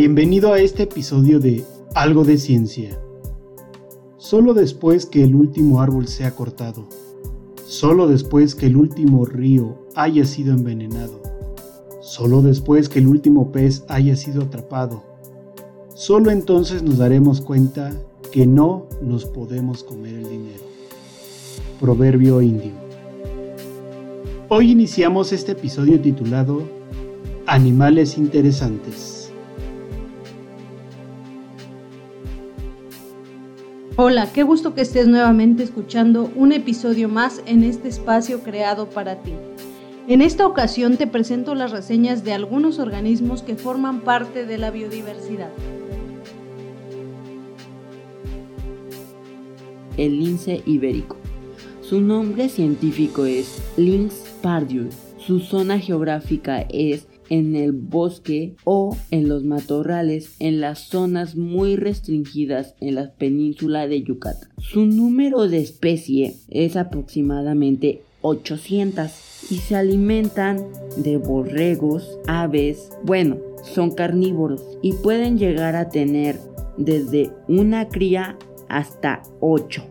Bienvenido a este episodio de Algo de Ciencia. Solo después que el último árbol sea cortado, solo después que el último río haya sido envenenado, solo después que el último pez haya sido atrapado, solo entonces nos daremos cuenta que no nos podemos comer el dinero. Proverbio indio. Hoy iniciamos este episodio titulado Animales interesantes. Hola, qué gusto que estés nuevamente escuchando un episodio más en este espacio creado para ti. En esta ocasión te presento las reseñas de algunos organismos que forman parte de la biodiversidad. El lince ibérico. Su nombre científico es Lynx pardius. Su zona geográfica es en el bosque o en los matorrales en las zonas muy restringidas en la península de Yucatán. Su número de especie es aproximadamente 800 y se alimentan de borregos, aves, bueno, son carnívoros y pueden llegar a tener desde una cría hasta 8.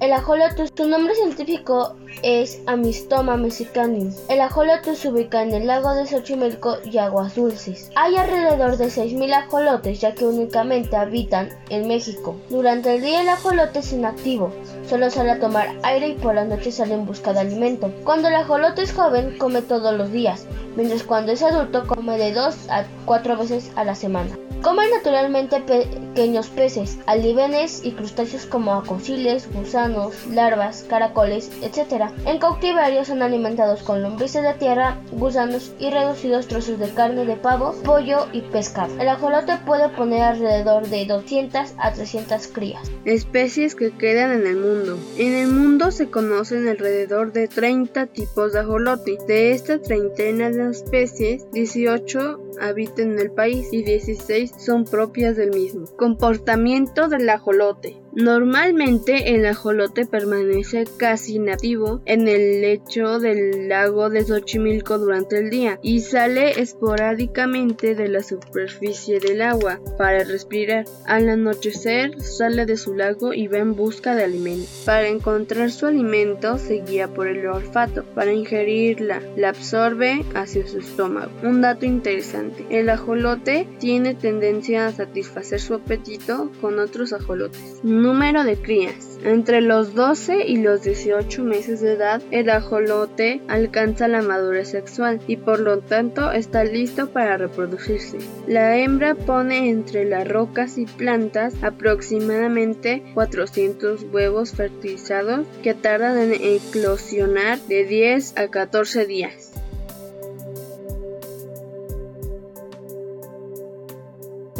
El ajolote, su nombre científico es Amistoma mexicanum. El ajolote se ubica en el lago de Xochimilco y aguas dulces. Hay alrededor de 6.000 ajolotes ya que únicamente habitan en México. Durante el día el ajolote es inactivo, solo sale a tomar aire y por la noche sale en busca de alimento. Cuando el ajolote es joven come todos los días, mientras cuando es adulto come de 2 a 4 veces a la semana. Come naturalmente pequeños peces, alívenes y crustáceos como acosiles, gusanos, larvas, caracoles, etc. En cautiverio son alimentados con lombrices de tierra, gusanos y reducidos trozos de carne de pavo, pollo y pescado. El ajolote puede poner alrededor de 200 a 300 crías. Especies que quedan en el mundo. En el mundo se conocen alrededor de 30 tipos de ajolote. De esta treintena especies, 18 habitan en el país y 16 son propias del mismo. Comportamiento del ajolote. Normalmente el ajolote permanece casi nativo en el lecho del lago de Xochimilco durante el día y sale esporádicamente de la superficie del agua para respirar. Al anochecer sale de su lago y va en busca de alimento. Para encontrar su alimento se guía por el olfato. Para ingerirla, la absorbe hacia su estómago. Un dato interesante, el ajolote tiene tendencia a satisfacer su apetito con otros ajolotes. Número de crías. Entre los 12 y los 18 meses de edad, el ajolote alcanza la madurez sexual y por lo tanto está listo para reproducirse. La hembra pone entre las rocas y plantas aproximadamente 400 huevos fertilizados que tardan en eclosionar de 10 a 14 días.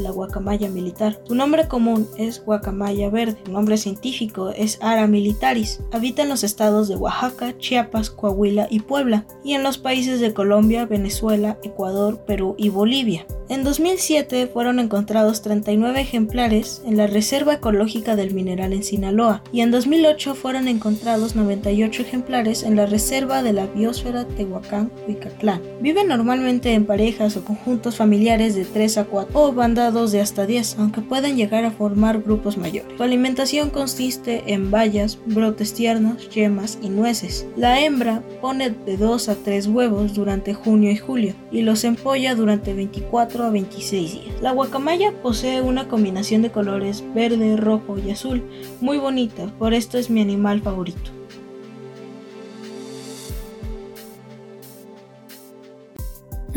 La guacamaya militar. Su nombre común es guacamaya verde, su nombre científico es Ara militaris. Habita en los estados de Oaxaca, Chiapas, Coahuila y Puebla, y en los países de Colombia, Venezuela, Ecuador, Perú y Bolivia. En 2007 fueron encontrados 39 ejemplares en la Reserva Ecológica del Mineral en Sinaloa, y en 2008 fueron encontrados 98 ejemplares en la Reserva de la Biosfera Tehuacán-Huicatlán. Viven normalmente en parejas o conjuntos familiares de 3 a 4 o de hasta 10, aunque pueden llegar a formar grupos mayores. Su alimentación consiste en bayas, brotes tiernos, yemas y nueces. La hembra pone de 2 a 3 huevos durante junio y julio y los empolla durante 24 a 26 días. La guacamaya posee una combinación de colores verde, rojo y azul muy bonita, por esto es mi animal favorito.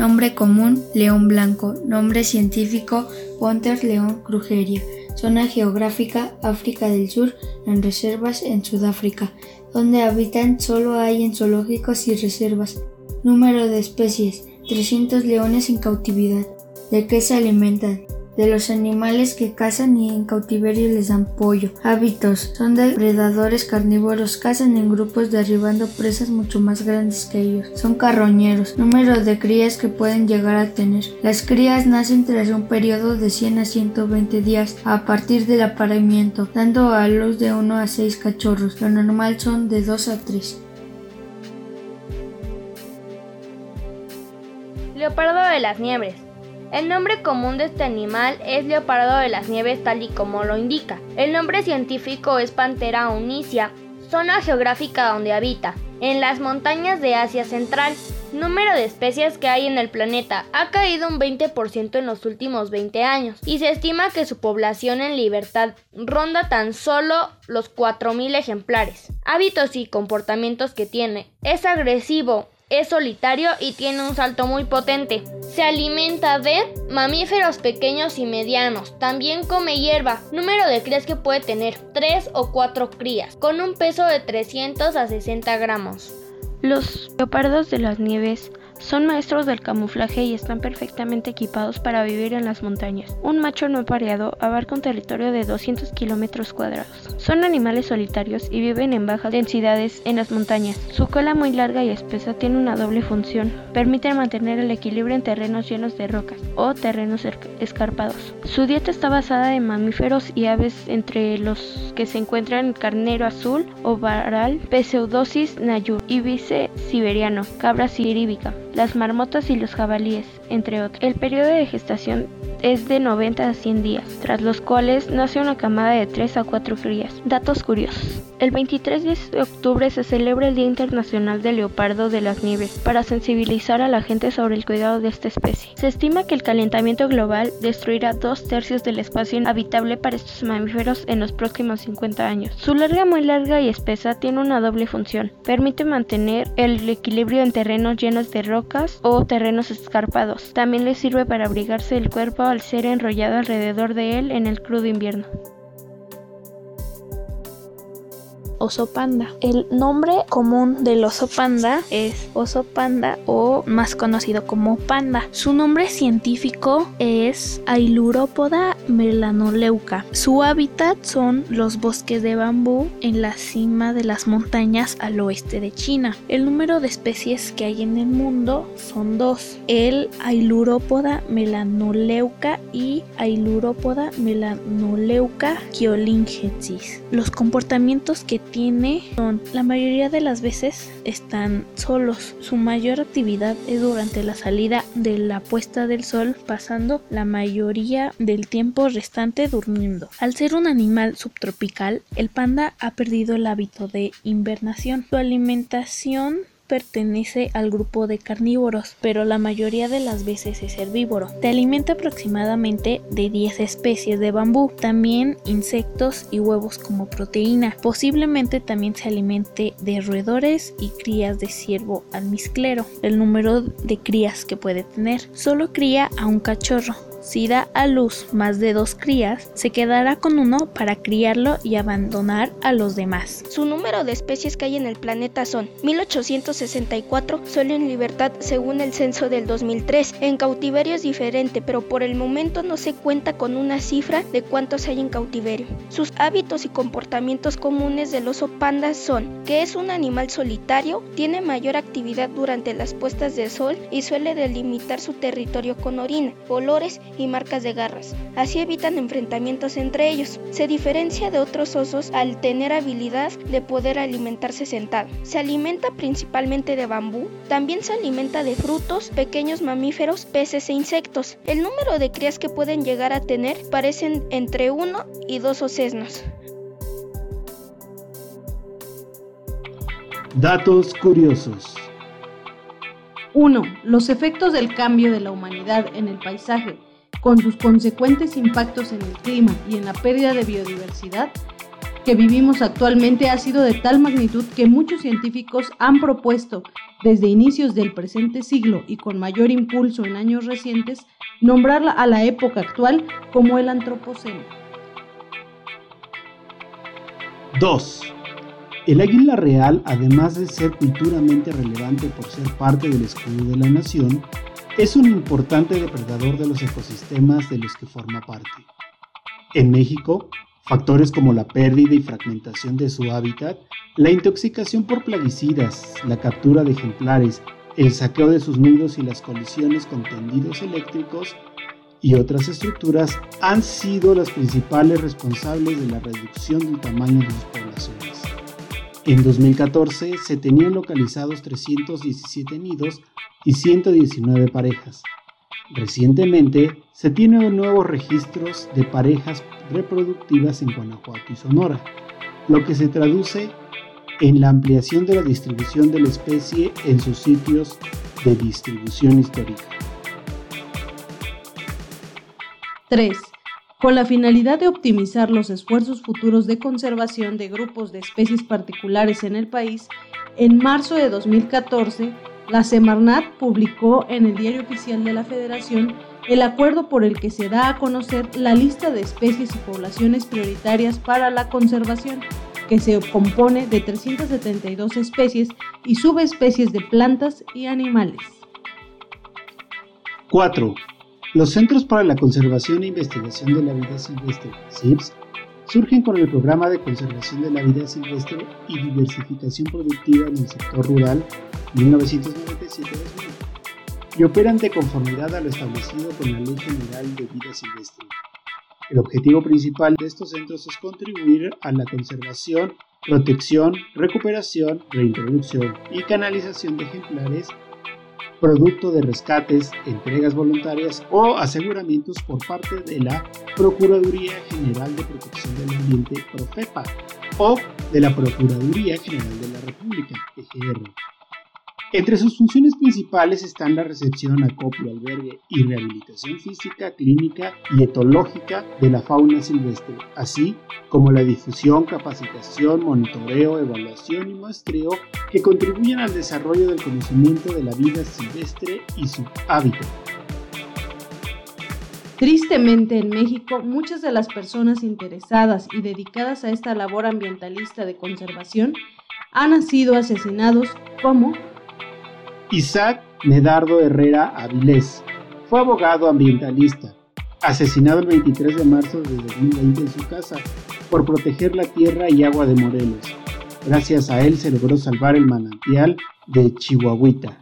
Nombre común, león blanco. Nombre científico, Ponter león crujeria. Zona geográfica, África del Sur, en reservas en Sudáfrica. Donde habitan solo hay en zoológicos y reservas. Número de especies, 300 leones en cautividad. ¿De qué se alimentan? De los animales que cazan y en cautiverio les dan pollo. Hábitos. Son depredadores carnívoros, cazan en grupos derribando presas mucho más grandes que ellos. Son carroñeros. Número de crías que pueden llegar a tener. Las crías nacen tras un periodo de 100 a 120 días a partir del apareamiento, dando a luz de 1 a 6 cachorros. Lo normal son de 2 a 3. Leopardo de las Nieves. El nombre común de este animal es leopardo de las nieves tal y como lo indica. El nombre científico es Pantera unicia, zona geográfica donde habita, en las montañas de Asia Central. Número de especies que hay en el planeta ha caído un 20% en los últimos 20 años y se estima que su población en libertad ronda tan solo los 4.000 ejemplares. Hábitos y comportamientos que tiene. Es agresivo, es solitario y tiene un salto muy potente. Se alimenta de mamíferos pequeños y medianos. También come hierba. Número de crías que puede tener 3 o 4 crías, con un peso de 300 a 60 gramos. Los leopardos de las nieves son maestros del camuflaje y están perfectamente equipados para vivir en las montañas. Un macho no pareado abarca un territorio de 200 kilómetros cuadrados. Son animales solitarios y viven en bajas densidades en las montañas. Su cola muy larga y espesa tiene una doble función. Permite mantener el equilibrio en terrenos llenos de rocas o terrenos escarpados. Su dieta está basada en mamíferos y aves entre los que se encuentran carnero azul o varal, Pseudosis nayur, ibice siberiano, cabra siríbica las marmotas y los jabalíes, entre otros. El periodo de gestación es de 90 a 100 días, tras los cuales nace una camada de 3 a 4 crías. Datos curiosos. El 23 de octubre se celebra el Día Internacional del Leopardo de las Nieves para sensibilizar a la gente sobre el cuidado de esta especie. Se estima que el calentamiento global destruirá dos tercios del espacio habitable para estos mamíferos en los próximos 50 años. Su larga, muy larga y espesa tiene una doble función. Permite mantener el equilibrio en terrenos llenos de rocas o terrenos escarpados. También le sirve para abrigarse el cuerpo al ser enrollado alrededor de él en el crudo invierno. Oso panda. El nombre común del oso panda es oso panda o más conocido como panda. Su nombre científico es Ailuropoda melanoleuca. Su hábitat son los bosques de bambú en la cima de las montañas al oeste de China. El número de especies que hay en el mundo son dos. El Ailuropoda melanoleuca y Ailuropoda melanoleuca kiolingensis. Los comportamientos que tiene son la mayoría de las veces están solos. Su mayor actividad es durante la salida de la puesta del sol, pasando la mayoría del tiempo restante durmiendo. Al ser un animal subtropical, el panda ha perdido el hábito de invernación. Su alimentación pertenece al grupo de carnívoros, pero la mayoría de las veces es herbívoro. Se alimenta aproximadamente de 10 especies de bambú, también insectos y huevos como proteína. Posiblemente también se alimente de roedores y crías de ciervo almizclero. El número de crías que puede tener solo cría a un cachorro si da a luz más de dos crías, se quedará con uno para criarlo y abandonar a los demás. Su número de especies que hay en el planeta son 1864, solo en libertad según el censo del 2003. En cautiverio es diferente, pero por el momento no se cuenta con una cifra de cuántos hay en cautiverio. Sus hábitos y comportamientos comunes del oso panda son que es un animal solitario, tiene mayor actividad durante las puestas de sol y suele delimitar su territorio con orina, olores y marcas de garras. Así evitan enfrentamientos entre ellos. Se diferencia de otros osos al tener habilidad de poder alimentarse sentado. Se alimenta principalmente de bambú, también se alimenta de frutos, pequeños mamíferos, peces e insectos. El número de crías que pueden llegar a tener parecen entre uno y dos ocesnos. Datos curiosos. 1. Los efectos del cambio de la humanidad en el paisaje con sus consecuentes impactos en el clima y en la pérdida de biodiversidad que vivimos actualmente ha sido de tal magnitud que muchos científicos han propuesto desde inicios del presente siglo y con mayor impulso en años recientes nombrarla a la época actual como el Antropoceno. 2. El águila real, además de ser culturalmente relevante por ser parte del escudo de la nación, es un importante depredador de los ecosistemas de los que forma parte. En México, factores como la pérdida y fragmentación de su hábitat, la intoxicación por plaguicidas, la captura de ejemplares, el saqueo de sus nidos y las colisiones con tendidos eléctricos y otras estructuras han sido las principales responsables de la reducción del tamaño de sus poblaciones. En 2014 se tenían localizados 317 nidos y 119 parejas. Recientemente se tienen nuevos registros de parejas reproductivas en Guanajuato y Sonora, lo que se traduce en la ampliación de la distribución de la especie en sus sitios de distribución histórica. 3. Con la finalidad de optimizar los esfuerzos futuros de conservación de grupos de especies particulares en el país, en marzo de 2014, la Semarnat publicó en el Diario Oficial de la Federación el acuerdo por el que se da a conocer la lista de especies y poblaciones prioritarias para la conservación, que se compone de 372 especies y subespecies de plantas y animales. 4. Los Centros para la Conservación e Investigación de la Vida Silvestre, CIPS, surgen con el Programa de Conservación de la Vida Silvestre y Diversificación Productiva en el Sector Rural 1997-2000 y operan de conformidad a lo establecido con la Ley General de Vida Silvestre. El objetivo principal de estos centros es contribuir a la conservación, protección, recuperación, reintroducción y canalización de ejemplares producto de rescates, entregas voluntarias o aseguramientos por parte de la Procuraduría General de Protección del Ambiente, PROFEPA, o de la Procuraduría General de la República, PGR. Entre sus funciones principales están la recepción, acopio, albergue y rehabilitación física, clínica y etológica de la fauna silvestre, así como la difusión, capacitación, monitoreo, evaluación y muestreo que contribuyen al desarrollo del conocimiento de la vida silvestre y su hábitat. Tristemente en México, muchas de las personas interesadas y dedicadas a esta labor ambientalista de conservación han sido asesinados como Isaac Medardo Herrera Avilés fue abogado ambientalista, asesinado el 23 de marzo de 2020 en su casa por proteger la tierra y agua de Morelos. Gracias a él se logró salvar el manantial de Chihuahuita.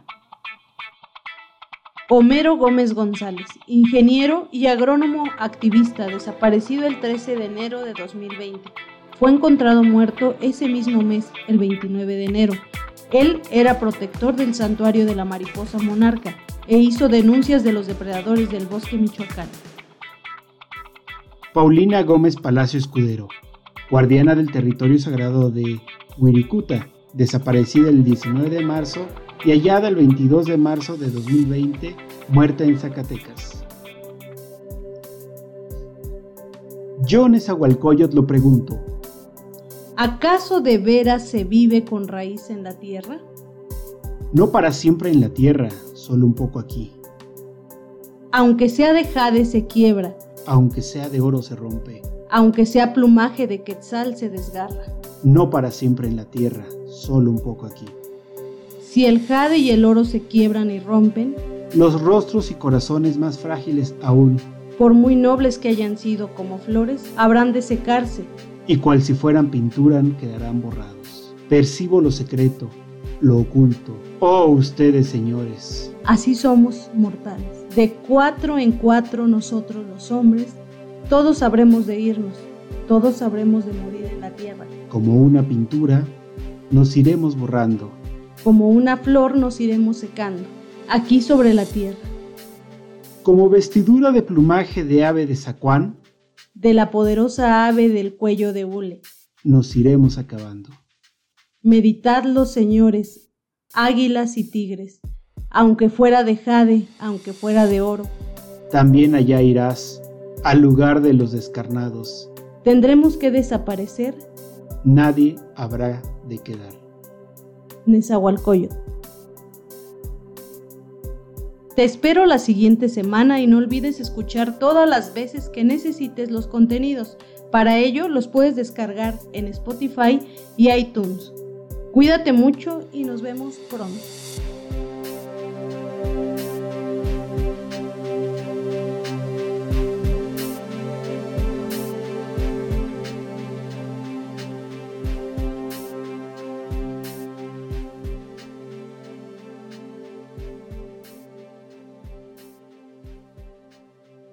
Homero Gómez González, ingeniero y agrónomo activista, desaparecido el 13 de enero de 2020. Fue encontrado muerto ese mismo mes, el 29 de enero, él era protector del santuario de la mariposa monarca e hizo denuncias de los depredadores del bosque michoacán. Paulina Gómez Palacio Escudero, guardiana del territorio sagrado de Huiricuta, desaparecida el 19 de marzo y hallada el 22 de marzo de 2020, muerta en Zacatecas. Yo Nezahualcóyotl lo pregunto, ¿Acaso de veras se vive con raíz en la tierra? No para siempre en la tierra, solo un poco aquí. Aunque sea de jade se quiebra. Aunque sea de oro se rompe. Aunque sea plumaje de quetzal se desgarra. No para siempre en la tierra, solo un poco aquí. Si el jade y el oro se quiebran y rompen, los rostros y corazones más frágiles aún, por muy nobles que hayan sido como flores, habrán de secarse y cual si fueran pintura quedarán borrados. Percibo lo secreto, lo oculto. Oh ustedes, señores. Así somos mortales. De cuatro en cuatro nosotros los hombres, todos sabremos de irnos, todos sabremos de morir en la tierra. Como una pintura, nos iremos borrando. Como una flor nos iremos secando, aquí sobre la tierra. Como vestidura de plumaje de ave de zacuán, de la poderosa ave del cuello de hule. Nos iremos acabando. Meditadlo, señores, águilas y tigres, aunque fuera de jade, aunque fuera de oro. También allá irás, al lugar de los descarnados. Tendremos que desaparecer. Nadie habrá de quedar. Nezahualcóyotl. Te espero la siguiente semana y no olvides escuchar todas las veces que necesites los contenidos. Para ello los puedes descargar en Spotify y iTunes. Cuídate mucho y nos vemos pronto.